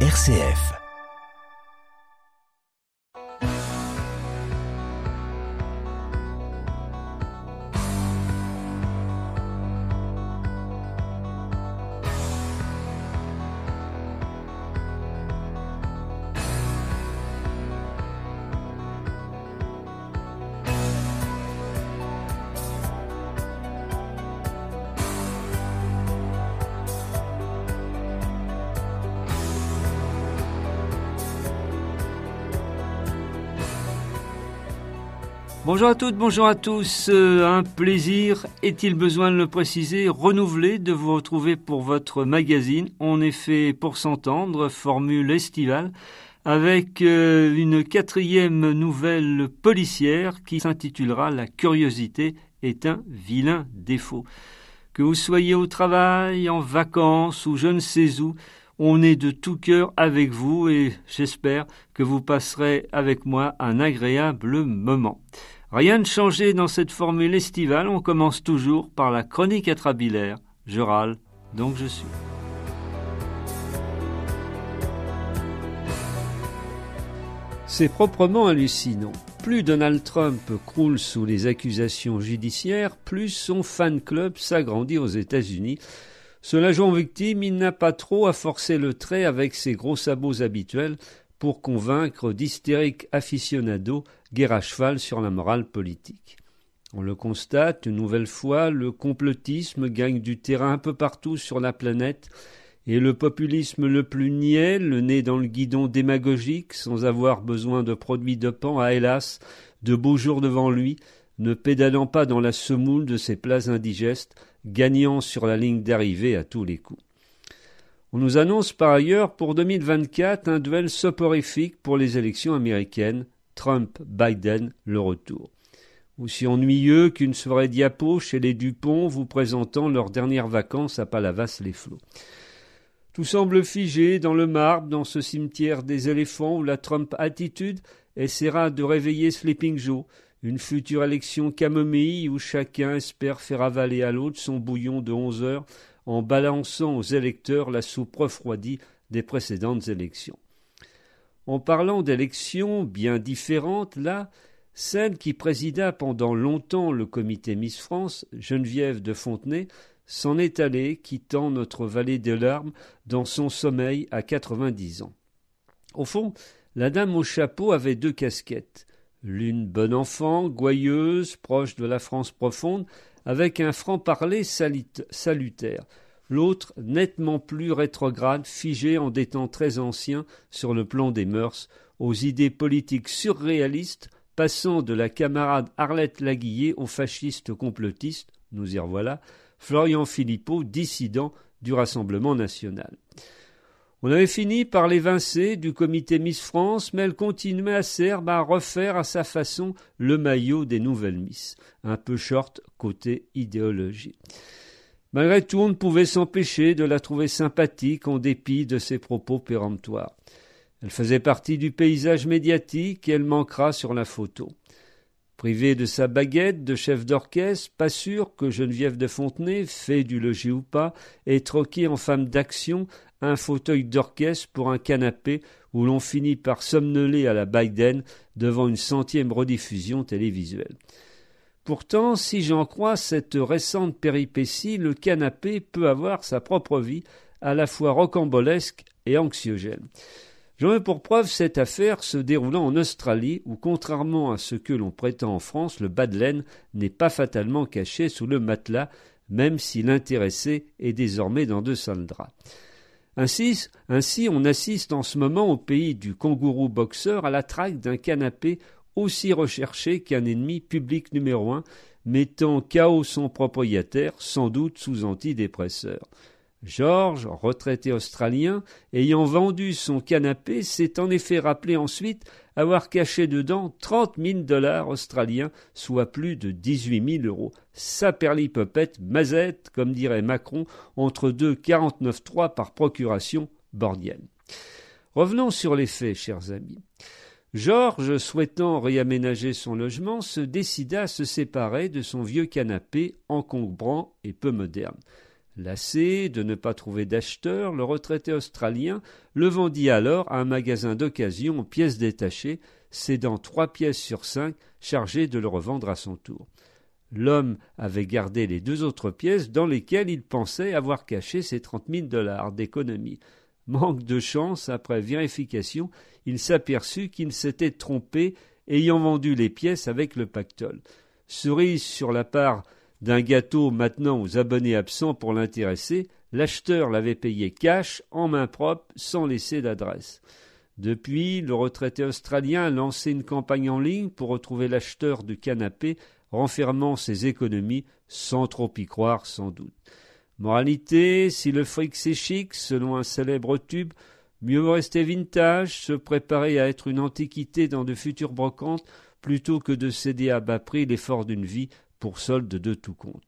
RCF. Bonjour à toutes, bonjour à tous. Euh, un plaisir, est-il besoin de le préciser, renouvelé de vous retrouver pour votre magazine? On est fait pour s'entendre, formule estivale, avec euh, une quatrième nouvelle policière qui s'intitulera La curiosité est un vilain défaut. Que vous soyez au travail, en vacances ou je ne sais où, on est de tout cœur avec vous et j'espère que vous passerez avec moi un agréable moment. Rien de changé dans cette formule estivale, on commence toujours par la chronique atrabilaire. Je râle, donc je suis. C'est proprement hallucinant. Plus Donald Trump croule sous les accusations judiciaires, plus son fan club s'agrandit aux États-Unis. Cela joue en victime, il n'a pas trop à forcer le trait avec ses gros sabots habituels pour convaincre d'hystériques aficionados guerre à cheval sur la morale politique. On le constate, une nouvelle fois, le complotisme gagne du terrain un peu partout sur la planète, et le populisme le plus niais, le dans le guidon démagogique, sans avoir besoin de produits de pan, a hélas de beaux jours devant lui, ne pédalant pas dans la semoule de ses plats indigestes, gagnant sur la ligne d'arrivée à tous les coups. On nous annonce par ailleurs pour 2024 un duel soporifique pour les élections américaines, Trump-Biden, le retour. Aussi ennuyeux qu'une soirée diapo chez les Dupont vous présentant leurs dernières vacances à Palavas-les-Flots. Tout semble figé dans le marbre, dans ce cimetière des éléphants où la Trump attitude essaiera de réveiller Sleeping Joe, une future élection camomille où chacun espère faire avaler à l'autre son bouillon de onze heures en balançant aux électeurs la soupe refroidie des précédentes élections. En parlant d'élections bien différentes, là, celle qui présida pendant longtemps le comité Miss France, Geneviève de Fontenay, s'en est allée, quittant notre vallée des larmes dans son sommeil à quatre-vingt-dix ans. Au fond, la dame au chapeau avait deux casquettes. L'une bonne enfant, gouailleuse, proche de la France profonde, avec un franc-parler salutaire, l'autre nettement plus rétrograde, figé en des temps très anciens sur le plan des mœurs, aux idées politiques surréalistes, passant de la camarade Arlette Laguillet au fasciste complotiste, nous y revoilà, Florian Philippot, dissident du Rassemblement national. On avait fini par l'évincer du comité Miss France, mais elle continuait à Serbe à refaire à sa façon le maillot des nouvelles Miss, un peu short côté idéologie. Malgré tout, on ne pouvait s'empêcher de la trouver sympathique en dépit de ses propos péremptoires. Elle faisait partie du paysage médiatique et elle manquera sur la photo. Privée de sa baguette de chef d'orchestre, pas sûr que Geneviève de Fontenay, fait du logis ou pas, ait troqué en femme d'action un fauteuil d'orchestre pour un canapé où l'on finit par somnoler à la Biden devant une centième rediffusion télévisuelle. Pourtant, si j'en crois cette récente péripétie, le canapé peut avoir sa propre vie, à la fois rocambolesque et anxiogène. J'en veux pour preuve cette affaire se déroulant en Australie, où, contrairement à ce que l'on prétend en France, le bas de laine n'est pas fatalement caché sous le matelas, même si l'intéressé est désormais dans de sales draps. Ainsi, on assiste en ce moment au pays du kangourou boxeur à la traque d'un canapé aussi recherché qu'un ennemi public numéro un, mettant KO son propriétaire, sans doute sous antidépresseur. George, retraité australien, ayant vendu son canapé, s'est en effet rappelé ensuite avoir caché dedans trente mille dollars australiens, soit plus de dix-huit mille euros. Saperlipopette, mazette, comme dirait Macron, entre deux quarante-neuf trois par procuration bordienne. Revenons sur les faits, chers amis. Georges, souhaitant réaménager son logement, se décida à se séparer de son vieux canapé encombrant et peu moderne. Lassé de ne pas trouver d'acheteur, le retraité australien le vendit alors à un magasin d'occasion aux pièces détachées, cédant trois pièces sur cinq, chargé de le revendre à son tour. L'homme avait gardé les deux autres pièces dans lesquelles il pensait avoir caché ses trente mille dollars d'économie. Manque de chance, après vérification, il s'aperçut qu'il s'était trompé, ayant vendu les pièces avec le pactole. Cerise sur la part d'un gâteau maintenant aux abonnés absents pour l'intéresser, l'acheteur l'avait payé cash, en main propre, sans laisser d'adresse. Depuis, le retraité australien a lancé une campagne en ligne pour retrouver l'acheteur du canapé, renfermant ses économies, sans trop y croire sans doute. Moralité, si le fric c'est chic, selon un célèbre tube, mieux vaut rester vintage, se préparer à être une antiquité dans de futures brocantes, plutôt que de céder à bas prix l'effort d'une vie pour solde de tout compte.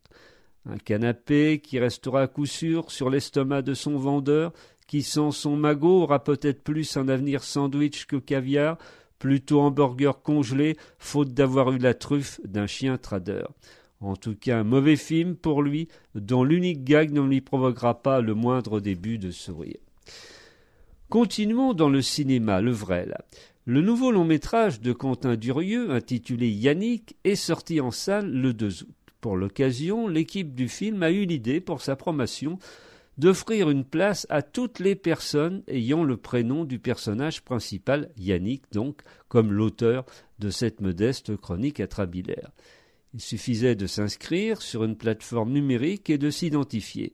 Un canapé qui restera à coup sûr sur l'estomac de son vendeur, qui sans son magot aura peut-être plus un avenir sandwich que caviar, plutôt hamburger congelé, faute d'avoir eu la truffe d'un chien trader. En tout cas, un mauvais film pour lui, dont l'unique gag ne lui provoquera pas le moindre début de sourire. Continuons dans le cinéma, le vrai là. Le nouveau long métrage de Quentin Durieux, intitulé Yannick, est sorti en salle le 2 août. Pour l'occasion, l'équipe du film a eu l'idée, pour sa promotion, d'offrir une place à toutes les personnes ayant le prénom du personnage principal, Yannick donc, comme l'auteur de cette modeste chronique atrabilaire. Il suffisait de s'inscrire sur une plateforme numérique et de s'identifier.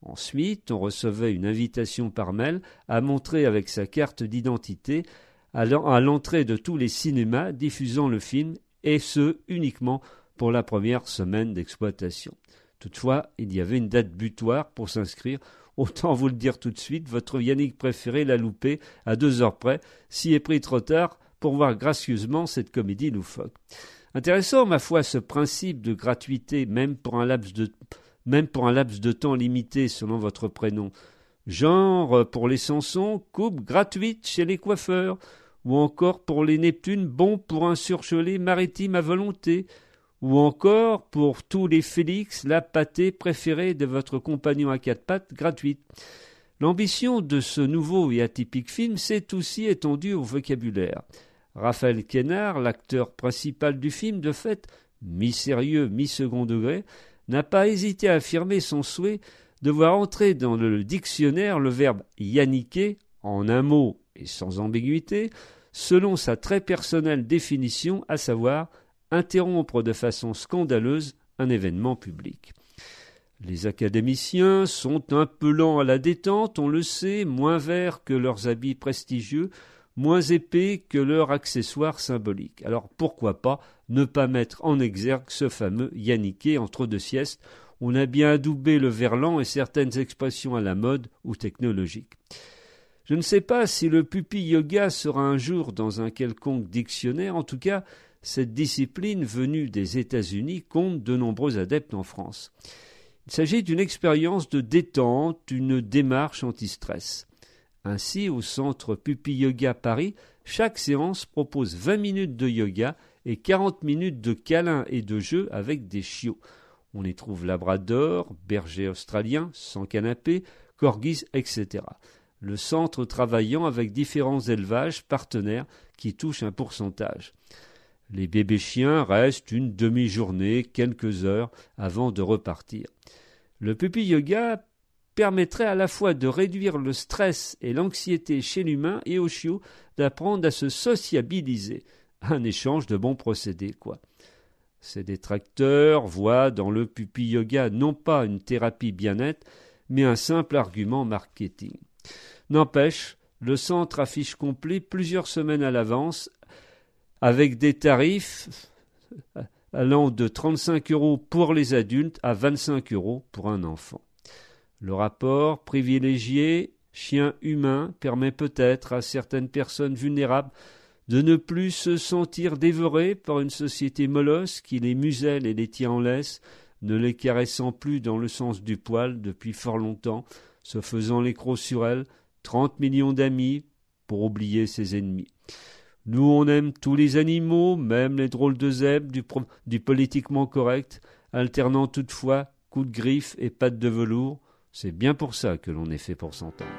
Ensuite, on recevait une invitation par mail à montrer avec sa carte d'identité à l'entrée de tous les cinémas diffusant le film, et ce uniquement pour la première semaine d'exploitation. Toutefois, il y avait une date butoir pour s'inscrire. Autant vous le dire tout de suite, votre Yannick préféré l'a loupé à deux heures près, s'y est pris trop tard pour voir gracieusement cette comédie loufoque. Intéressant, ma foi, ce principe de gratuité, même pour un laps de, temps limité selon votre prénom. Genre, pour les Sansons, coupe gratuite chez les coiffeurs ou encore pour les Neptunes, bon pour un surgelé maritime à volonté, ou encore pour tous les Félix, la pâtée préférée de votre compagnon à quatre pattes gratuite. L'ambition de ce nouveau et atypique film s'est aussi étendue au vocabulaire. Raphaël Quénard, l'acteur principal du film, de fait, mi-sérieux, mi-second degré, n'a pas hésité à affirmer son souhait de voir entrer dans le dictionnaire le verbe yanniquer en un mot et sans ambiguïté, selon sa très personnelle définition, à savoir interrompre de façon scandaleuse un événement public. Les académiciens sont un peu lents à la détente, on le sait, moins verts que leurs habits prestigieux, moins épais que leurs accessoires symboliques. Alors pourquoi pas ne pas mettre en exergue ce fameux yanniqué entre deux siestes? On a bien adoubé le verlan et certaines expressions à la mode ou technologiques. Je ne sais pas si le pupi yoga sera un jour dans un quelconque dictionnaire, en tout cas, cette discipline venue des États-Unis compte de nombreux adeptes en France. Il s'agit d'une expérience de détente, une démarche anti-stress. Ainsi, au centre Pupi Yoga Paris, chaque séance propose 20 minutes de yoga et 40 minutes de câlins et de jeux avec des chiots. On y trouve labrador, berger australien, sans canapé, corgis, etc le centre travaillant avec différents élevages partenaires qui touchent un pourcentage. Les bébés chiens restent une demi-journée, quelques heures avant de repartir. Le puppy yoga permettrait à la fois de réduire le stress et l'anxiété chez l'humain et au chiot d'apprendre à se sociabiliser. Un échange de bons procédés, quoi. Ces détracteurs voient dans le puppy yoga non pas une thérapie bien-être, mais un simple argument marketing. N'empêche, le centre affiche complet plusieurs semaines à l'avance avec des tarifs allant de 35 euros pour les adultes à 25 euros pour un enfant. Le rapport privilégié chien-humain permet peut-être à certaines personnes vulnérables de ne plus se sentir dévorées par une société molosse qui les muselle et les tient en laisse, ne les caressant plus dans le sens du poil depuis fort longtemps, se faisant l'écrou sur elles, trente millions d'amis pour oublier ses ennemis. Nous, on aime tous les animaux, même les drôles de zèbres du, politiquement correct, alternant toutefois coups de griffe et pattes de velours, C'est bien pour ça que l'on est fait pour s'entendre.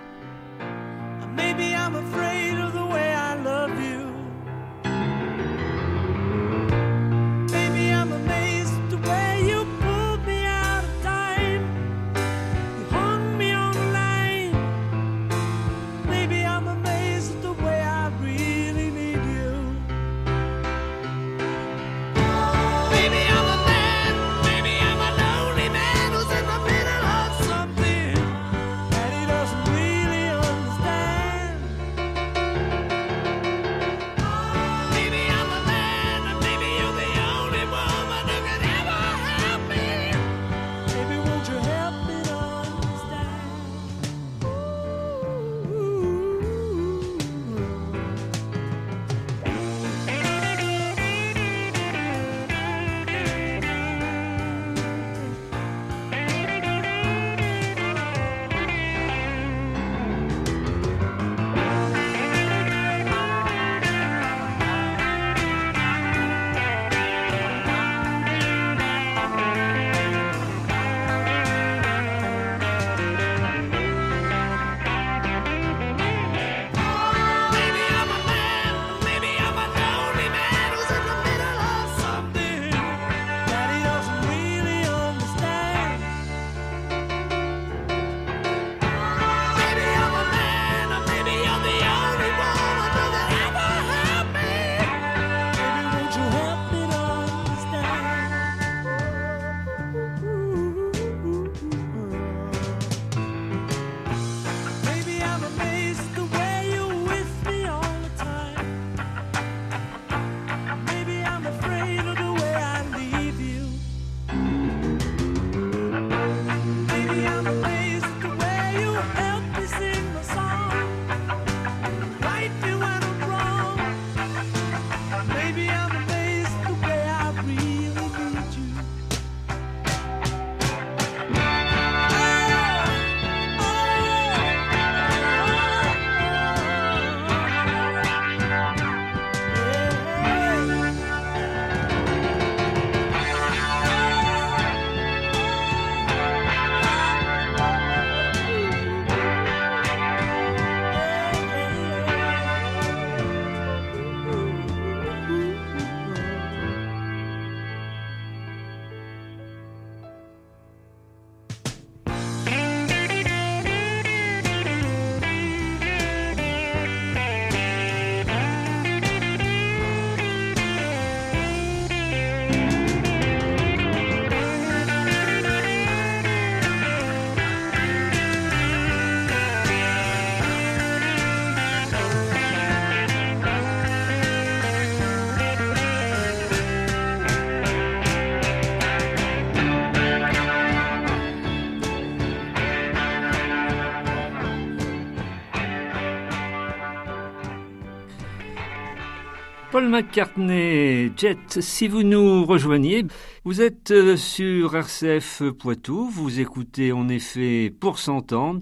Paul McCartney, Jet, si vous nous rejoignez, vous êtes euh, sur RCF Poitou, vous écoutez en effet pour s'entendre,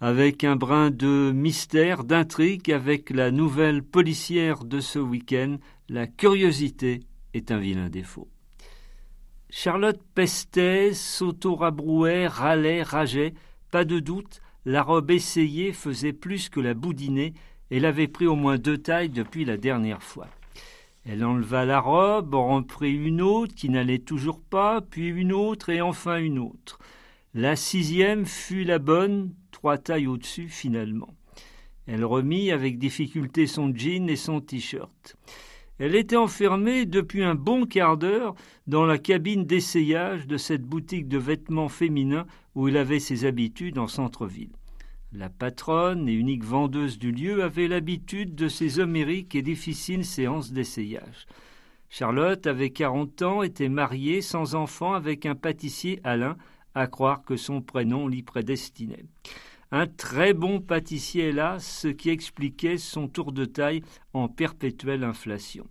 avec un brin de mystère, d'intrigue, avec la nouvelle policière de ce week-end, la curiosité est un vilain défaut. Charlotte pestait, s'auto-rabrouait, râlait, rageait, pas de doute, la robe essayée faisait plus que la boudiner, elle avait pris au moins deux tailles depuis la dernière fois. Elle enleva la robe, en reprit une autre qui n'allait toujours pas, puis une autre et enfin une autre. La sixième fut la bonne, trois tailles au-dessus finalement. Elle remit avec difficulté son jean et son t-shirt. Elle était enfermée depuis un bon quart d'heure dans la cabine d'essayage de cette boutique de vêtements féminins où il avait ses habitudes en centre-ville. La patronne et unique vendeuse du lieu avait l'habitude de ces homériques et difficiles séances d'essayage. Charlotte avait quarante ans, était mariée, sans enfant, avec un pâtissier Alain, à croire que son prénom l'y prédestinait. Un très bon pâtissier, hélas, ce qui expliquait son tour de taille en perpétuelle inflation.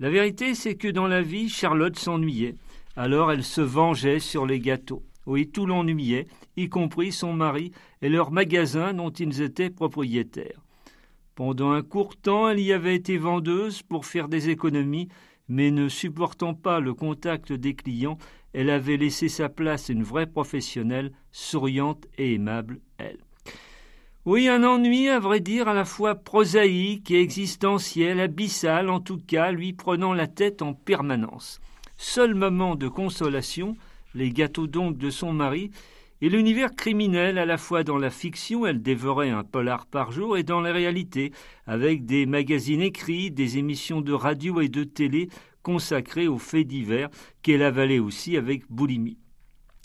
La vérité, c'est que dans la vie, Charlotte s'ennuyait. Alors elle se vengeait sur les gâteaux. Oui, tout l'ennuyait, y compris son mari et leur magasin dont ils étaient propriétaires. Pendant un court temps, elle y avait été vendeuse pour faire des économies, mais ne supportant pas le contact des clients, elle avait laissé sa place à une vraie professionnelle, souriante et aimable, elle. Oui, un ennui, à vrai dire, à la fois prosaïque et existentiel, abyssal en tout cas, lui prenant la tête en permanence. Seul moment de consolation, les gâteaux d'ongles de son mari, et l'univers criminel à la fois dans la fiction, elle dévorait un polar par jour, et dans la réalité, avec des magazines écrits, des émissions de radio et de télé consacrées aux faits divers qu'elle avalait aussi avec boulimie.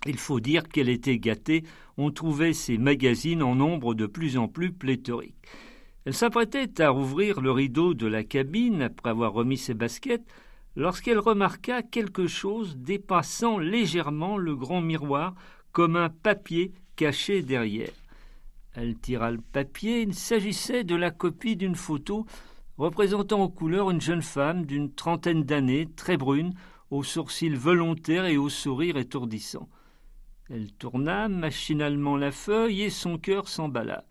Il faut dire qu'elle était gâtée, on trouvait ces magazines en nombre de plus en plus pléthorique. Elle s'apprêtait à rouvrir le rideau de la cabine après avoir remis ses baskets, lorsqu'elle remarqua quelque chose dépassant légèrement le grand miroir comme un papier caché derrière. Elle tira le papier, il s'agissait de la copie d'une photo représentant en couleur une jeune femme d'une trentaine d'années, très brune, aux sourcils volontaires et au sourire étourdissant. Elle tourna machinalement la feuille et son cœur s'emballa.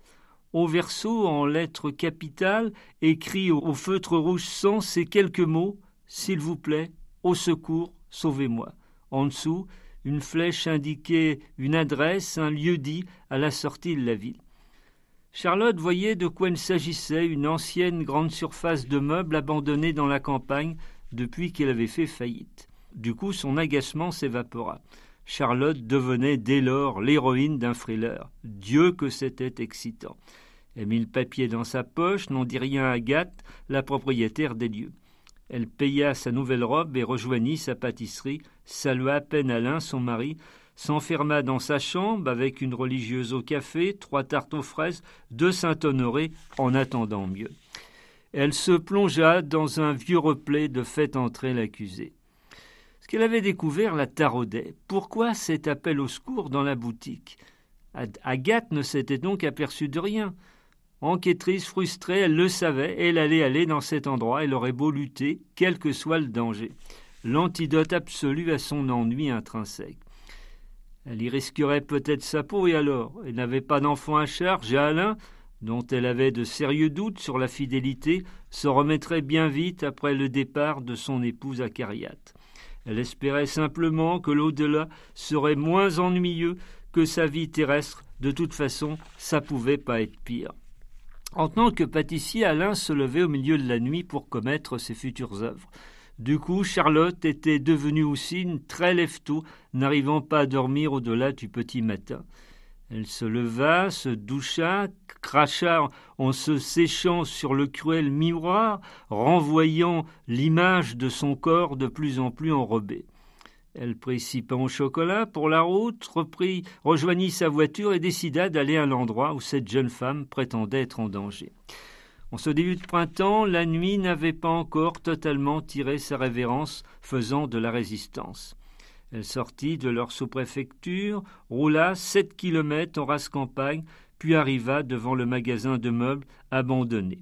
Au verso, en lettres capitales, écrit au feutre rouge sang ces quelques mots S'il vous plaît, au secours, sauvez-moi. En dessous, une flèche indiquait une adresse, un lieu-dit à la sortie de la ville. Charlotte voyait de quoi il s'agissait, une ancienne grande surface de meubles abandonnée dans la campagne depuis qu'elle avait fait faillite. Du coup, son agacement s'évapora. Charlotte devenait dès lors l'héroïne d'un thriller. Dieu que c'était excitant. Elle mit le papier dans sa poche, n'en dit rien à Agathe, la propriétaire des lieux. Elle paya sa nouvelle robe et rejoignit sa pâtisserie, salua à peine Alain, son mari, s'enferma dans sa chambre avec une religieuse au café, trois tartes aux fraises, deux Saint-Honoré, en attendant mieux. Elle se plongea dans un vieux replay de fait entrer l'accusé qu'elle avait découvert la taraudait. Pourquoi cet appel au secours dans la boutique? Agathe ne s'était donc aperçue de rien. Enquêtrice frustrée, elle le savait, elle allait aller dans cet endroit, elle aurait beau lutter, quel que soit le danger. L'antidote absolu à son ennui intrinsèque. Elle y risquerait peut-être sa peau, et alors? Elle n'avait pas d'enfant à charge, et Alain, dont elle avait de sérieux doutes sur la fidélité, se remettrait bien vite après le départ de son épouse acariate. Elle espérait simplement que l'au-delà serait moins ennuyeux que sa vie terrestre. De toute façon, ça pouvait pas être pire. En tant que pâtissier, Alain se levait au milieu de la nuit pour commettre ses futures œuvres. Du coup, Charlotte était devenue aussi une très lève-tôt, n'arrivant pas à dormir au-delà du petit matin. Elle se leva, se doucha, cracha en se séchant sur le cruel miroir, renvoyant l'image de son corps de plus en plus enrobé. Elle prit pains au chocolat pour la route, reprit, rejoignit sa voiture et décida d'aller à l'endroit où cette jeune femme prétendait être en danger. En ce début de printemps, la nuit n'avait pas encore totalement tiré sa révérence, faisant de la résistance. Elle sortit de leur sous-préfecture, roula sept kilomètres en race campagne, puis arriva devant le magasin de meubles abandonné.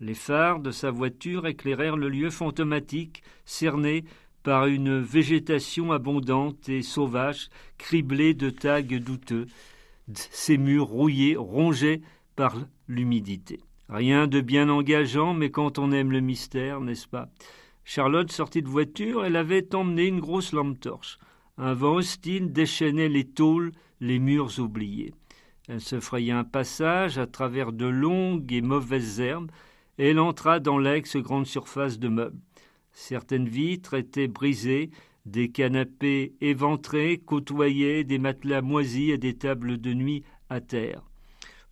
Les phares de sa voiture éclairèrent le lieu fantomatique, cerné par une végétation abondante et sauvage, criblée de tags douteux, ses murs rouillés, rongés par l'humidité. Rien de bien engageant, mais quand on aime le mystère, n'est-ce pas? Charlotte sortit de voiture, elle avait emmené une grosse lampe torche. Un vent hostile déchaînait les tôles, les murs oubliés. Elle se fraya un passage à travers de longues et mauvaises herbes, et elle entra dans l'ex-grande surface de meubles. Certaines vitres étaient brisées, des canapés éventrés côtoyaient des matelas moisis et des tables de nuit à terre.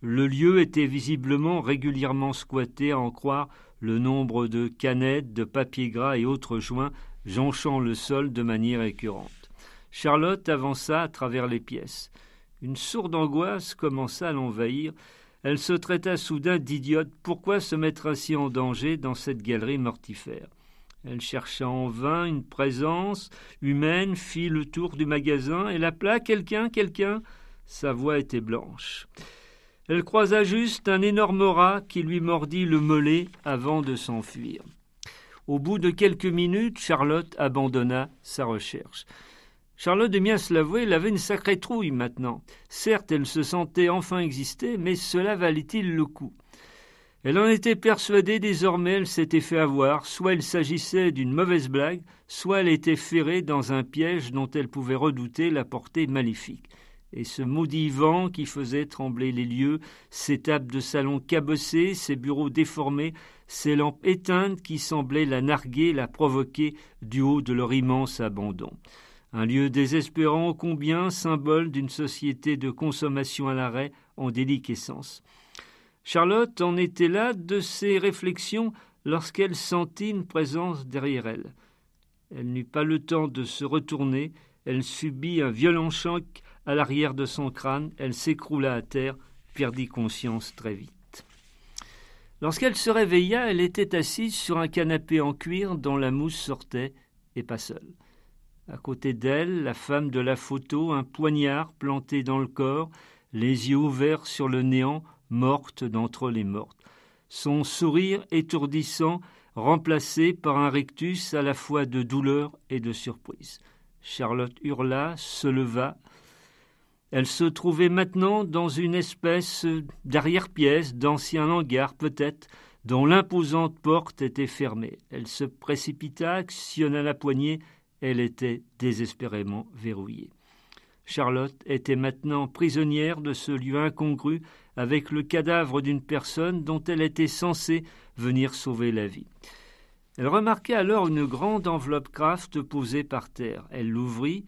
Le lieu était visiblement régulièrement squatté à en croire le nombre de canettes, de papier gras et autres joints jonchant le sol de manière récurrente. Charlotte avança à travers les pièces. Une sourde angoisse commença à l'envahir. Elle se traita soudain d'idiote. Pourquoi se mettre ainsi en danger dans cette galerie mortifère? Elle chercha en vain une présence humaine, fit le tour du magasin. Elle appela quelqu'un, quelqu'un. Sa voix était blanche. Elle croisa juste un énorme rat qui lui mordit le mollet avant de s'enfuir. Au bout de quelques minutes, Charlotte abandonna sa recherche. Charlotte de bien se l'avouer, elle avait une sacrée trouille maintenant. Certes, elle se sentait enfin exister, mais cela valait-il le coup? Elle en était persuadée désormais, elle s'était fait avoir, soit il s'agissait d'une mauvaise blague, soit elle était ferrée dans un piège dont elle pouvait redouter la portée maléfique. Et ce maudit vent qui faisait trembler les lieux, ces tables de salon cabossées, ces bureaux déformés, ces lampes éteintes qui semblaient la narguer, la provoquer du haut de leur immense abandon. Un lieu désespérant combien, symbole d'une société de consommation à l'arrêt en déliquescence. Charlotte en était là de ses réflexions lorsqu'elle sentit une présence derrière elle. Elle n'eut pas le temps de se retourner, elle subit un violent choc à l'arrière de son crâne, elle s'écroula à terre, perdit conscience très vite. Lorsqu'elle se réveilla, elle était assise sur un canapé en cuir dont la mousse sortait, et pas seule. À côté d'elle, la femme de la photo, un poignard planté dans le corps, les yeux ouverts sur le néant, morte d'entre les mortes. Son sourire étourdissant remplacé par un rictus à la fois de douleur et de surprise. Charlotte hurla, se leva. Elle se trouvait maintenant dans une espèce d'arrière-pièce, d'ancien hangar peut-être, dont l'imposante porte était fermée. Elle se précipita, actionna la poignée, elle était désespérément verrouillée. Charlotte était maintenant prisonnière de ce lieu incongru avec le cadavre d'une personne dont elle était censée venir sauver la vie. Elle remarqua alors une grande enveloppe Kraft posée par terre. Elle l'ouvrit,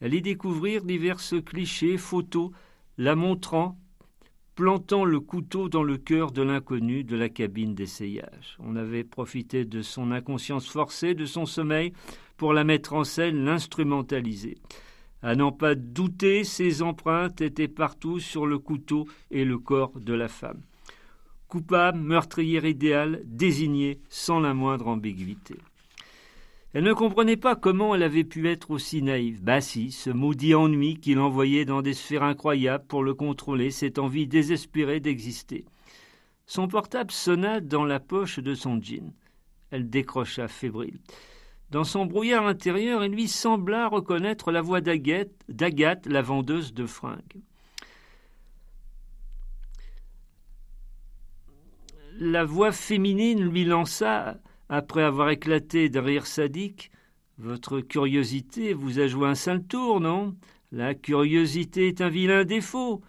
elle y découvrit diverses clichés, photos, la montrant, plantant le couteau dans le cœur de l'inconnu de la cabine d'essayage. On avait profité de son inconscience forcée, de son sommeil, pour la mettre en scène, l'instrumentaliser. À n'en pas douter, ses empreintes étaient partout sur le couteau et le corps de la femme. Coupable, meurtrière idéale, désignée sans la moindre ambiguïté. Elle ne comprenait pas comment elle avait pu être aussi naïve. Bah si, ce maudit ennui qui l'envoyait dans des sphères incroyables pour le contrôler, cette envie désespérée d'exister. Son portable sonna dans la poche de son jean. Elle décrocha fébrile. Dans son brouillard intérieur, il lui sembla reconnaître la voix d'Agathe, la vendeuse de fringues. La voix féminine lui lança, après avoir éclaté d'un rire sadique, Votre curiosité vous a joué un sale tour, non? La curiosité est un vilain défaut.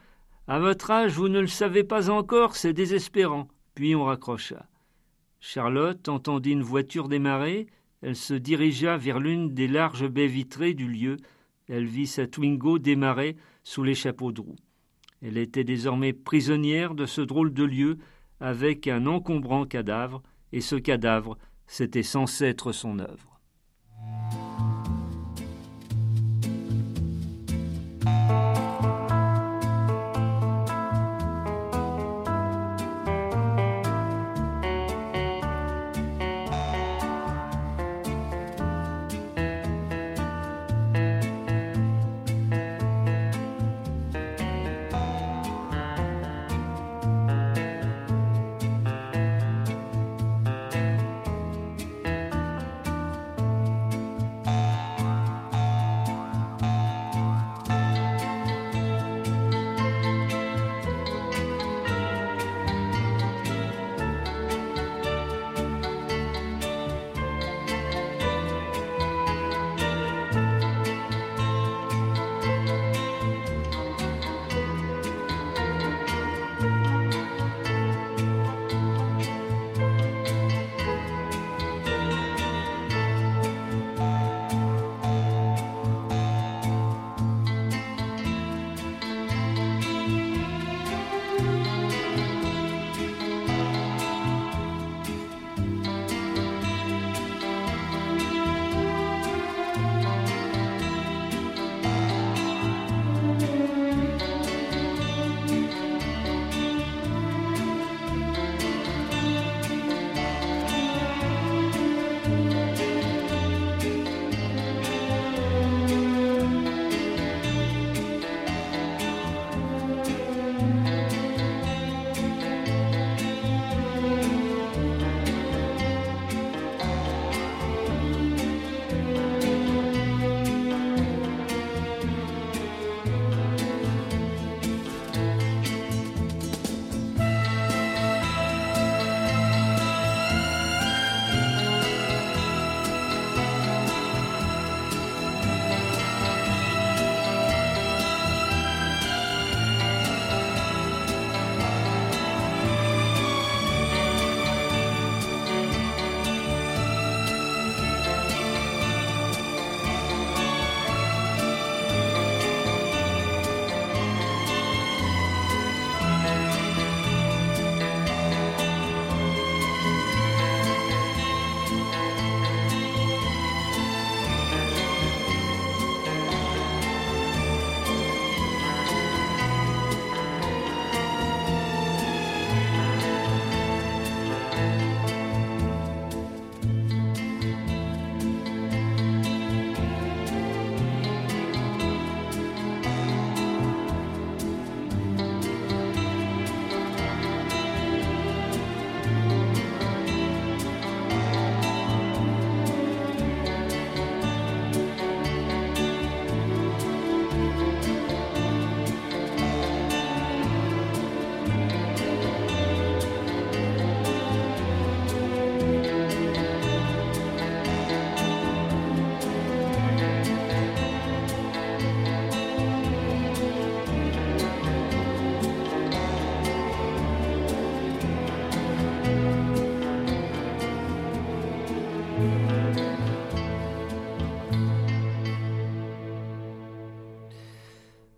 À votre âge, vous ne le savez pas encore, c'est désespérant. Puis on raccrocha. Charlotte entendit une voiture démarrer, elle se dirigea vers l'une des larges baies vitrées du lieu. Elle vit sa Twingo démarrer sous les chapeaux de roue. Elle était désormais prisonnière de ce drôle de lieu avec un encombrant cadavre, et ce cadavre, c'était censé être son œuvre.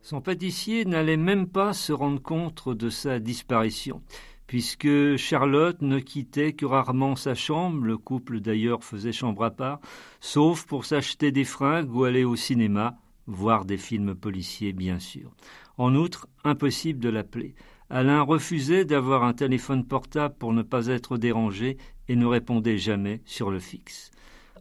Son pâtissier n'allait même pas se rendre compte de sa disparition, puisque Charlotte ne quittait que rarement sa chambre, le couple d'ailleurs faisait chambre à part, sauf pour s'acheter des fringues ou aller au cinéma, voir des films policiers bien sûr. En outre, impossible de l'appeler. Alain refusait d'avoir un téléphone portable pour ne pas être dérangé et ne répondait jamais sur le fixe.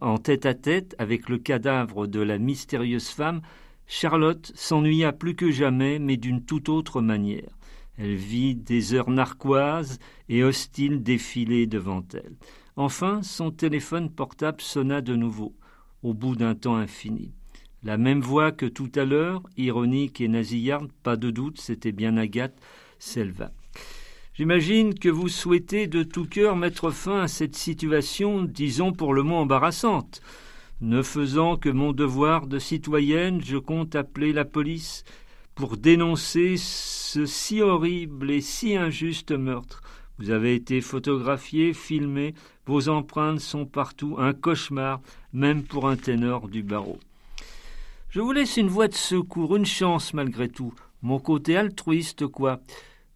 En tête à tête avec le cadavre de la mystérieuse femme, Charlotte s'ennuya plus que jamais, mais d'une toute autre manière. Elle vit des heures narquoises et hostiles défiler devant elle. Enfin, son téléphone portable sonna de nouveau, au bout d'un temps infini. La même voix que tout à l'heure, ironique et nasillarde, pas de doute, c'était bien Agathe, s'éleva. J'imagine que vous souhaitez de tout cœur mettre fin à cette situation, disons pour le moins embarrassante. Ne faisant que mon devoir de citoyenne, je compte appeler la police pour dénoncer ce si horrible et si injuste meurtre. Vous avez été photographié, filmé, vos empreintes sont partout, un cauchemar, même pour un ténor du barreau. Je vous laisse une voie de secours, une chance malgré tout, mon côté altruiste, quoi.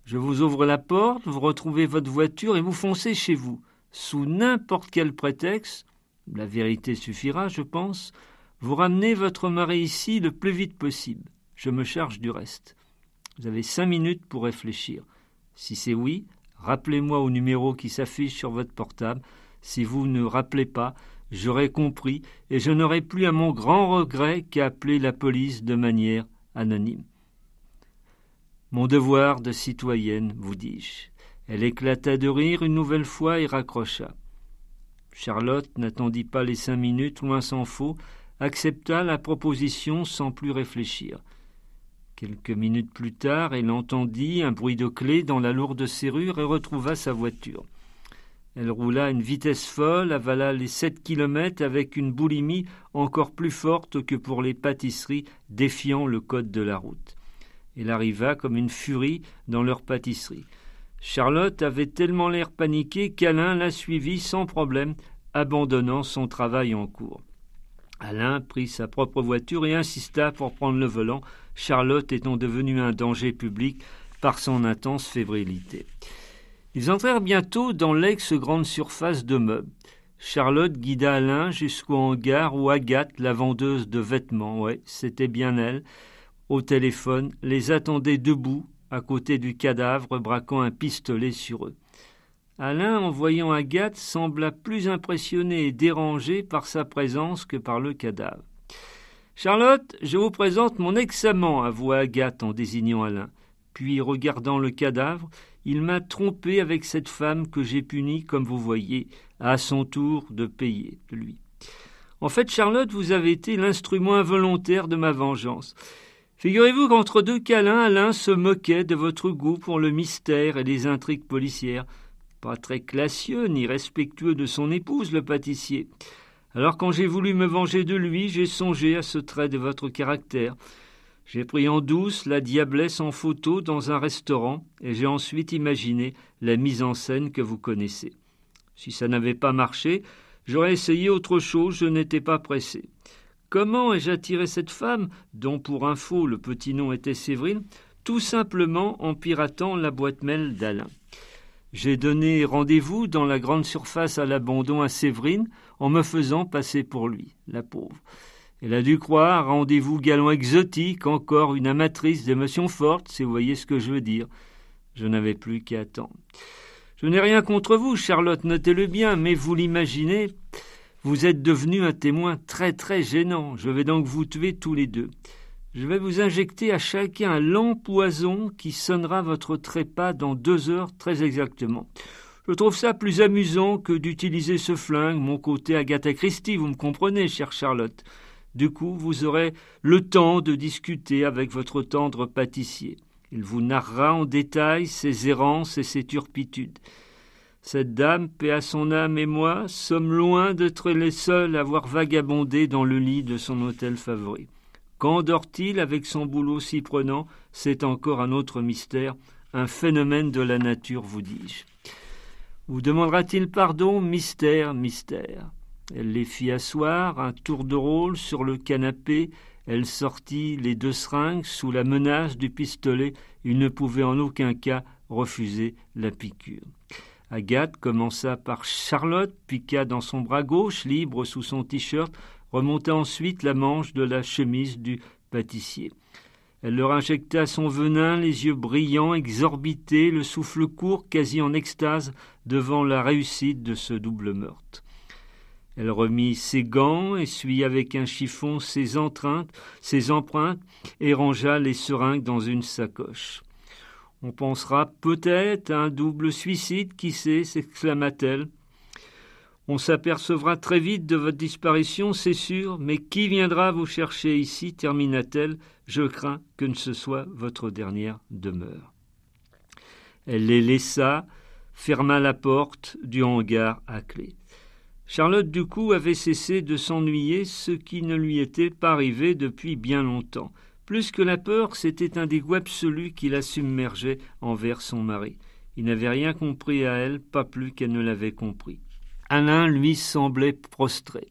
Je vous ouvre la porte, vous retrouvez votre voiture et vous foncez chez vous. Sous n'importe quel prétexte, la vérité suffira, je pense. Vous ramenez votre mari ici le plus vite possible. Je me charge du reste. Vous avez cinq minutes pour réfléchir. Si c'est oui, rappelez-moi au numéro qui s'affiche sur votre portable. Si vous ne rappelez pas, j'aurai compris et je n'aurai plus à mon grand regret qu'à appeler la police de manière anonyme. Mon devoir de citoyenne, vous dis-je. Elle éclata de rire une nouvelle fois et raccrocha. Charlotte n'attendit pas les cinq minutes, loin s'en faut, accepta la proposition sans plus réfléchir. Quelques minutes plus tard, elle entendit un bruit de clé dans la lourde serrure et retrouva sa voiture. Elle roula à une vitesse folle, avala les sept kilomètres avec une boulimie encore plus forte que pour les pâtisseries, défiant le code de la route. Elle arriva comme une furie dans leur pâtisserie. Charlotte avait tellement l'air paniqué qu'Alain la suivit sans problème, abandonnant son travail en cours. Alain prit sa propre voiture et insista pour prendre le volant, Charlotte étant devenue un danger public par son intense fébrilité. Ils entrèrent bientôt dans l'ex-grande surface de meubles. Charlotte guida Alain jusqu'au hangar où Agathe, la vendeuse de vêtements, ouais, c'était bien elle, au téléphone, les attendait debout, à côté du cadavre, braquant un pistolet sur eux. Alain, en voyant Agathe, sembla plus impressionné et dérangé par sa présence que par le cadavre. Charlotte, je vous présente mon ex-amant, avoua Agathe en désignant Alain. Puis, regardant le cadavre, il m'a trompé avec cette femme que j'ai punie, comme vous voyez, à son tour de payer, lui. En fait, Charlotte, vous avez été l'instrument involontaire de ma vengeance. Figurez-vous qu'entre deux câlins, Alain se moquait de votre goût pour le mystère et les intrigues policières. Pas très classieux ni respectueux de son épouse, le pâtissier. Alors quand j'ai voulu me venger de lui, j'ai songé à ce trait de votre caractère. J'ai pris en douce la diablesse en photo dans un restaurant, et j'ai ensuite imaginé la mise en scène que vous connaissez. Si ça n'avait pas marché, j'aurais essayé autre chose, je n'étais pas pressé. Comment ai-je attiré cette femme, dont pour info le petit nom était Séverine, tout simplement en piratant la boîte mail d'Alain. J'ai donné rendez-vous dans la grande surface à l'abandon à Séverine en me faisant passer pour lui, la pauvre. Elle a dû croire rendez-vous galant exotique, encore une amatrice d'émotions fortes, si vous voyez ce que je veux dire. Je n'avais plus qu'à attendre. Je n'ai rien contre vous, Charlotte, notez-le bien, mais vous l'imaginez, vous êtes devenu un témoin très très gênant. Je vais donc vous tuer tous les deux. Je vais vous injecter à chacun un lent poison qui sonnera votre trépas dans deux heures très exactement. Je trouve ça plus amusant que d'utiliser ce flingue, mon côté Agatha Christie, vous me comprenez, chère Charlotte. Du coup, vous aurez le temps de discuter avec votre tendre pâtissier. Il vous narrera en détail ses errances et ses turpitudes. Cette dame, paix à son âme et moi, sommes loin d'être les seuls à avoir vagabondé dans le lit de son hôtel favori. Quand dort-il avec son boulot si prenant? C'est encore un autre mystère, un phénomène de la nature, vous dis-je. Vous demandera-t-il pardon? Mystère, mystère. Elle les fit asseoir, un tour de rôle sur le canapé, Elle sortit les deux seringues sous la menace du pistolet. Il ne pouvait en aucun cas refuser la piqûre. Agathe commença par Charlotte, piqua dans son bras gauche, libre sous son t-shirt, remonta ensuite la manche de la chemise du pâtissier. Elle leur injecta son venin, les yeux brillants, exorbités, le souffle court, quasi en extase, devant la réussite de ce double meurtre. Elle remit ses gants, essuya avec un chiffon ses ses empreintes et rangea les seringues dans une sacoche. On pensera peut-être à un double suicide, qui sait, s'exclama-t-elle. On s'apercevra très vite de votre disparition, c'est sûr, mais qui viendra vous chercher ici termina-t-elle. Je crains que ce soit votre dernière demeure. Elle les laissa, ferma la porte du hangar à clé. Charlotte du coup avait cessé de s'ennuyer, ce qui ne lui était pas arrivé depuis bien longtemps. Plus que la peur, c'était un dégoût absolu qui la submergeait envers son mari. Il n'avait rien compris à elle, pas plus qu'elle ne l'avait compris. Alain, lui, semblait prostré.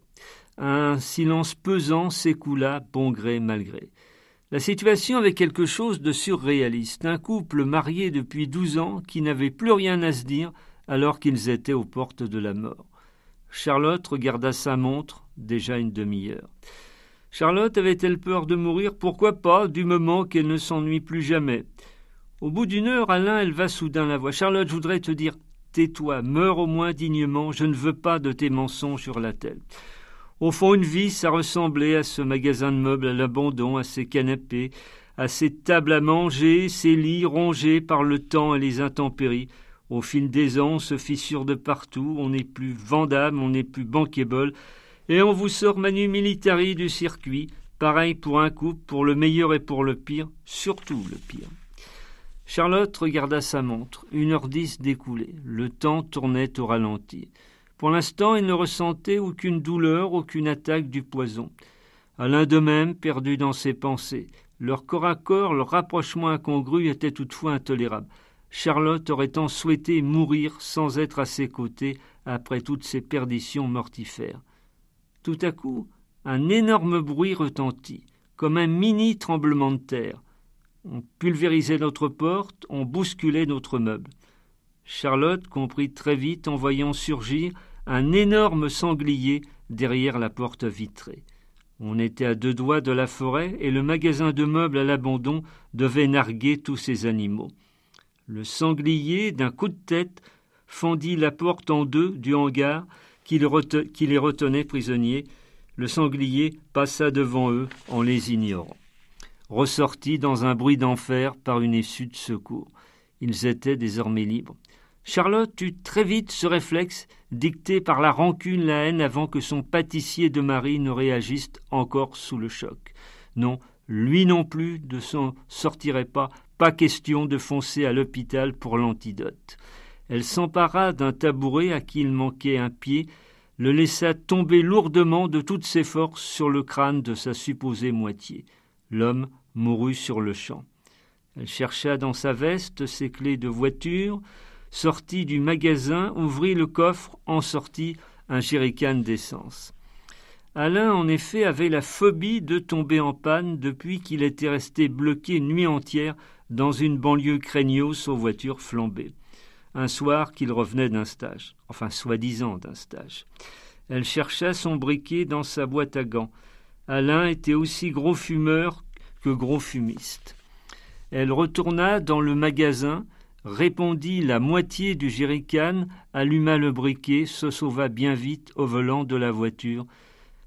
Un silence pesant s'écoula, bon gré mal gré. La situation avait quelque chose de surréaliste. Un couple marié depuis douze ans qui n'avait plus rien à se dire alors qu'ils étaient aux portes de la mort. Charlotte regarda sa montre, déjà une demi-heure. Charlotte avait-elle peur de mourir? Pourquoi pas, du moment qu'elle ne s'ennuie plus jamais. Au bout d'une heure, Alain éleva soudain la voix. Charlotte, je voudrais te dire Tais-toi, meurs au moins dignement, je ne veux pas de tes mensonges sur la tête. Au fond, une vie, ça ressemblait à ce magasin de meubles à l'abandon, à ces canapés, à ces tables à manger, ces lits rongés par le temps et les intempéries. Au fil des ans, on se fissure de partout, on n'est plus vendable, on n'est plus bankable, et on vous sort manu militari du circuit, pareil pour un couple, pour le meilleur et pour le pire, surtout le pire. Charlotte regarda sa montre. Une heure dix découlait. Le temps tournait au ralenti. Pour l'instant, elle ne ressentait aucune douleur, aucune attaque du poison. Alain de même, perdu dans ses pensées. Leur corps à corps, leur rapprochement incongru était toutefois intolérable. Charlotte aurait tant souhaité mourir sans être à ses côtés après toutes ces perditions mortifères. Tout à coup, un énorme bruit retentit, comme un mini tremblement de terre. On pulvérisait notre porte, on bousculait notre meuble. Charlotte comprit très vite en voyant surgir un énorme sanglier derrière la porte vitrée. On était à deux doigts de la forêt et le magasin de meubles à l'abandon devait narguer tous ces animaux. Le sanglier, d'un coup de tête, fendit la porte en deux du hangar qui, les retenait prisonniers. Le sanglier passa devant eux en les ignorant ressortis dans un bruit d'enfer par une issue de secours. Ils étaient désormais libres. Charlotte eut très vite ce réflexe, dicté par la rancune, la haine, avant que son pâtissier de mari ne réagisse encore sous le choc. Non, lui non plus ne s'en sortirait pas, pas question de foncer à l'hôpital pour l'antidote. Elle s'empara d'un tabouret à qui il manquait un pied, le laissa tomber lourdement de toutes ses forces sur le crâne de sa supposée moitié. L'homme mourut sur le champ. Elle chercha dans sa veste ses clés de voiture, sortit du magasin, ouvrit le coffre, en sortit un jerrycan d'essence. Alain, en effet, avait la phobie de tomber en panne depuis qu'il était resté bloqué nuit entière dans une banlieue craignos aux voitures flambées. Un soir qu'il revenait d'un stage, enfin soi-disant d'un stage. Elle chercha son briquet dans sa boîte à gants. Alain était aussi gros fumeur que gros fumiste. Elle retourna dans le magasin, répondit la moitié du jerrycan, alluma le briquet, se sauva bien vite au volant de la voiture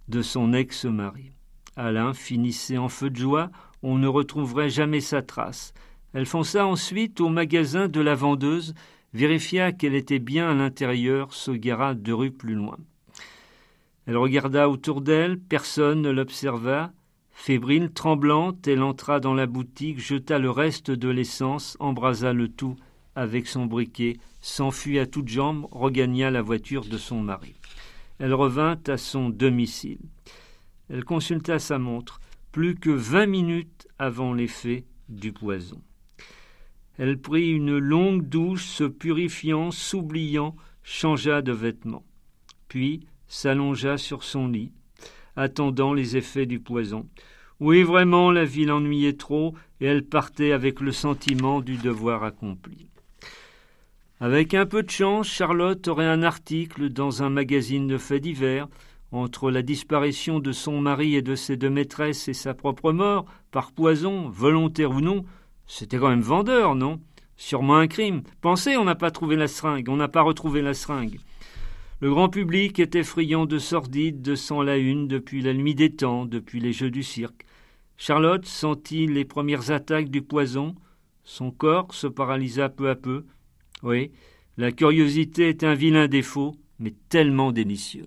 de son ex-mari. Alain finissait en feu de joie, on ne retrouverait jamais sa trace. Elle fonça ensuite au magasin de la vendeuse, vérifia qu'elle était bien à l'intérieur, se gara deux rues plus loin. Elle regarda autour d'elle, personne ne l'observa. Fébrile, tremblante, elle entra dans la boutique, jeta le reste de l'essence, embrasa le tout avec son briquet, s'enfuit à toutes jambes, regagna la voiture de son mari. Elle revint à son domicile. Elle consulta sa montre, plus que vingt minutes avant l'effet du poison. Elle prit une longue douche, se purifiant, s'oubliant, changea de vêtements. Puis, s'allongea sur son lit, attendant les effets du poison. Oui, vraiment, la vie l'ennuyait trop, et elle partait avec le sentiment du devoir accompli. Avec un peu de chance, Charlotte aurait un article dans un magazine de faits divers, entre la disparition de son mari et de ses deux maîtresses et sa propre mort, par poison, volontaire ou non, c'était quand même vendeur, non? Sûrement un crime. Pensez, on n'a pas trouvé la seringue, on n'a pas retrouvé la seringue. Le grand public était friand de sordide, de sang la une depuis la nuit des temps, depuis les jeux du cirque. Charlotte sentit les premières attaques du poison. Son corps se paralysa peu à peu. Oui, la curiosité est un vilain défaut, mais tellement délicieux.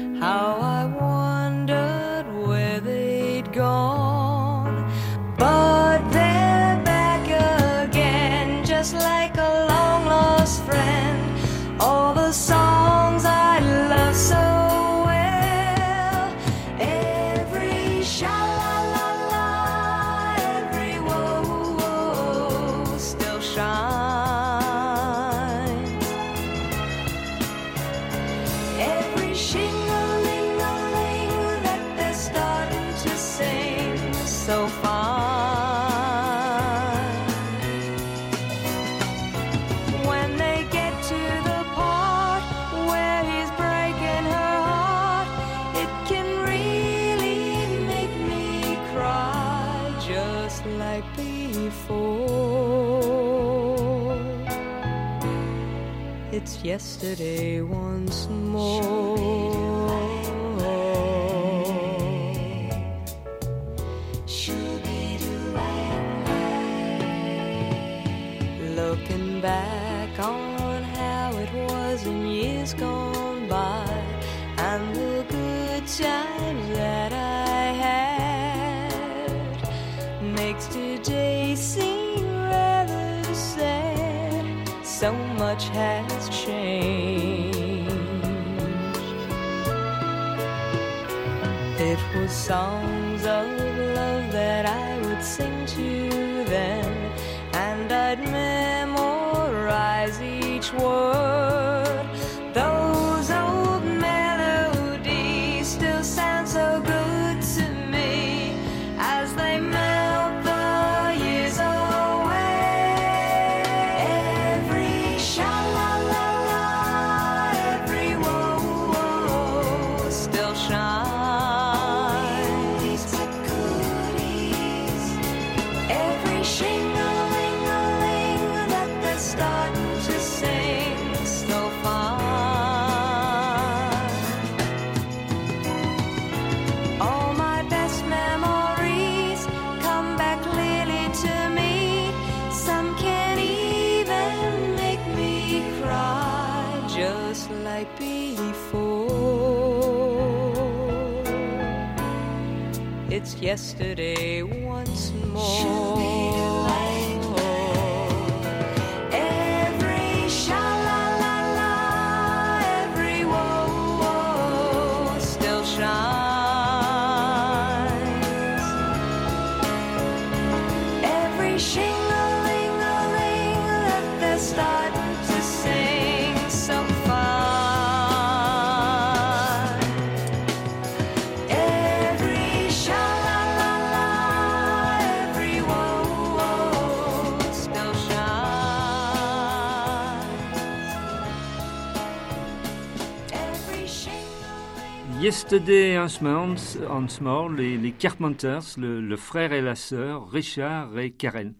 How I wondered yesterday once admit gjester Yesterday Once More, les, les Carpenters, le, le frère et la sœur, Richard et Karen.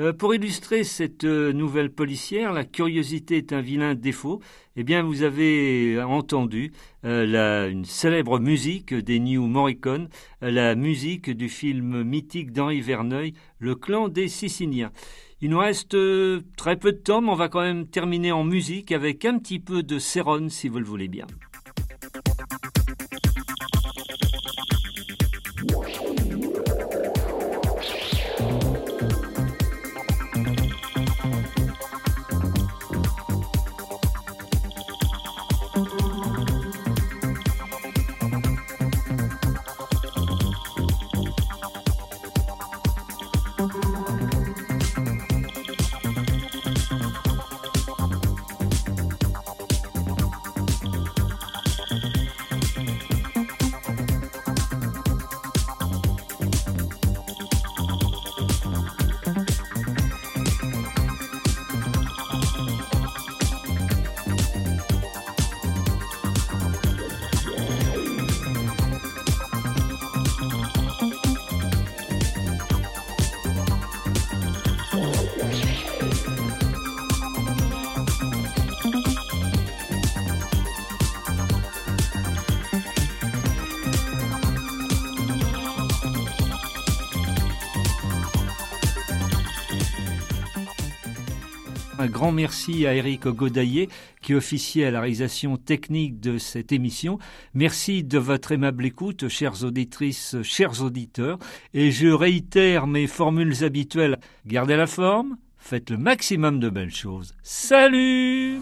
Euh, pour illustrer cette euh, nouvelle policière, la curiosité est un vilain défaut. Eh bien, vous avez entendu euh, la, une célèbre musique des New Morricone, la musique du film mythique d'Henri Verneuil, Le clan des Siciliens. Il nous reste très peu de temps, mais on va quand même terminer en musique avec un petit peu de Céron, si vous le voulez bien. Grand merci à Eric Godaillé qui officiait à la réalisation technique de cette émission. Merci de votre aimable écoute, chères auditrices, chers auditeurs. Et je réitère mes formules habituelles. Gardez la forme, faites le maximum de belles choses. Salut